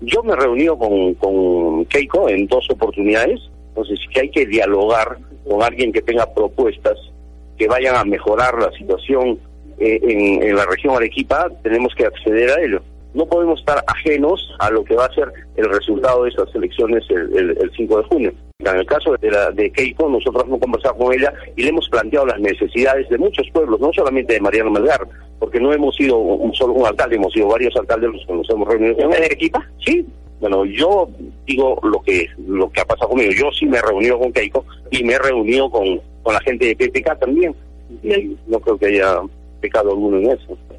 Yo me he reunido con, con Keiko en dos oportunidades, entonces que hay que dialogar con alguien que tenga propuestas que vayan a mejorar la situación eh, en, en la región Arequipa, tenemos que acceder a ello no podemos estar ajenos a lo que va a ser el resultado de estas elecciones el, 5 de junio. En el caso de, la, de Keiko, nosotros hemos conversado con ella y le hemos planteado las necesidades de muchos pueblos, no solamente de Mariano Melgar, porque no hemos sido un, solo un alcalde, hemos sido varios alcaldes los que nos hemos reunido. ¿En Arequipa? Sí. Bueno, yo digo lo que lo que ha pasado conmigo. Yo sí me he reunido con Keiko y me he reunido con, con la gente de PPK también. Y no creo que haya pecado alguno en eso.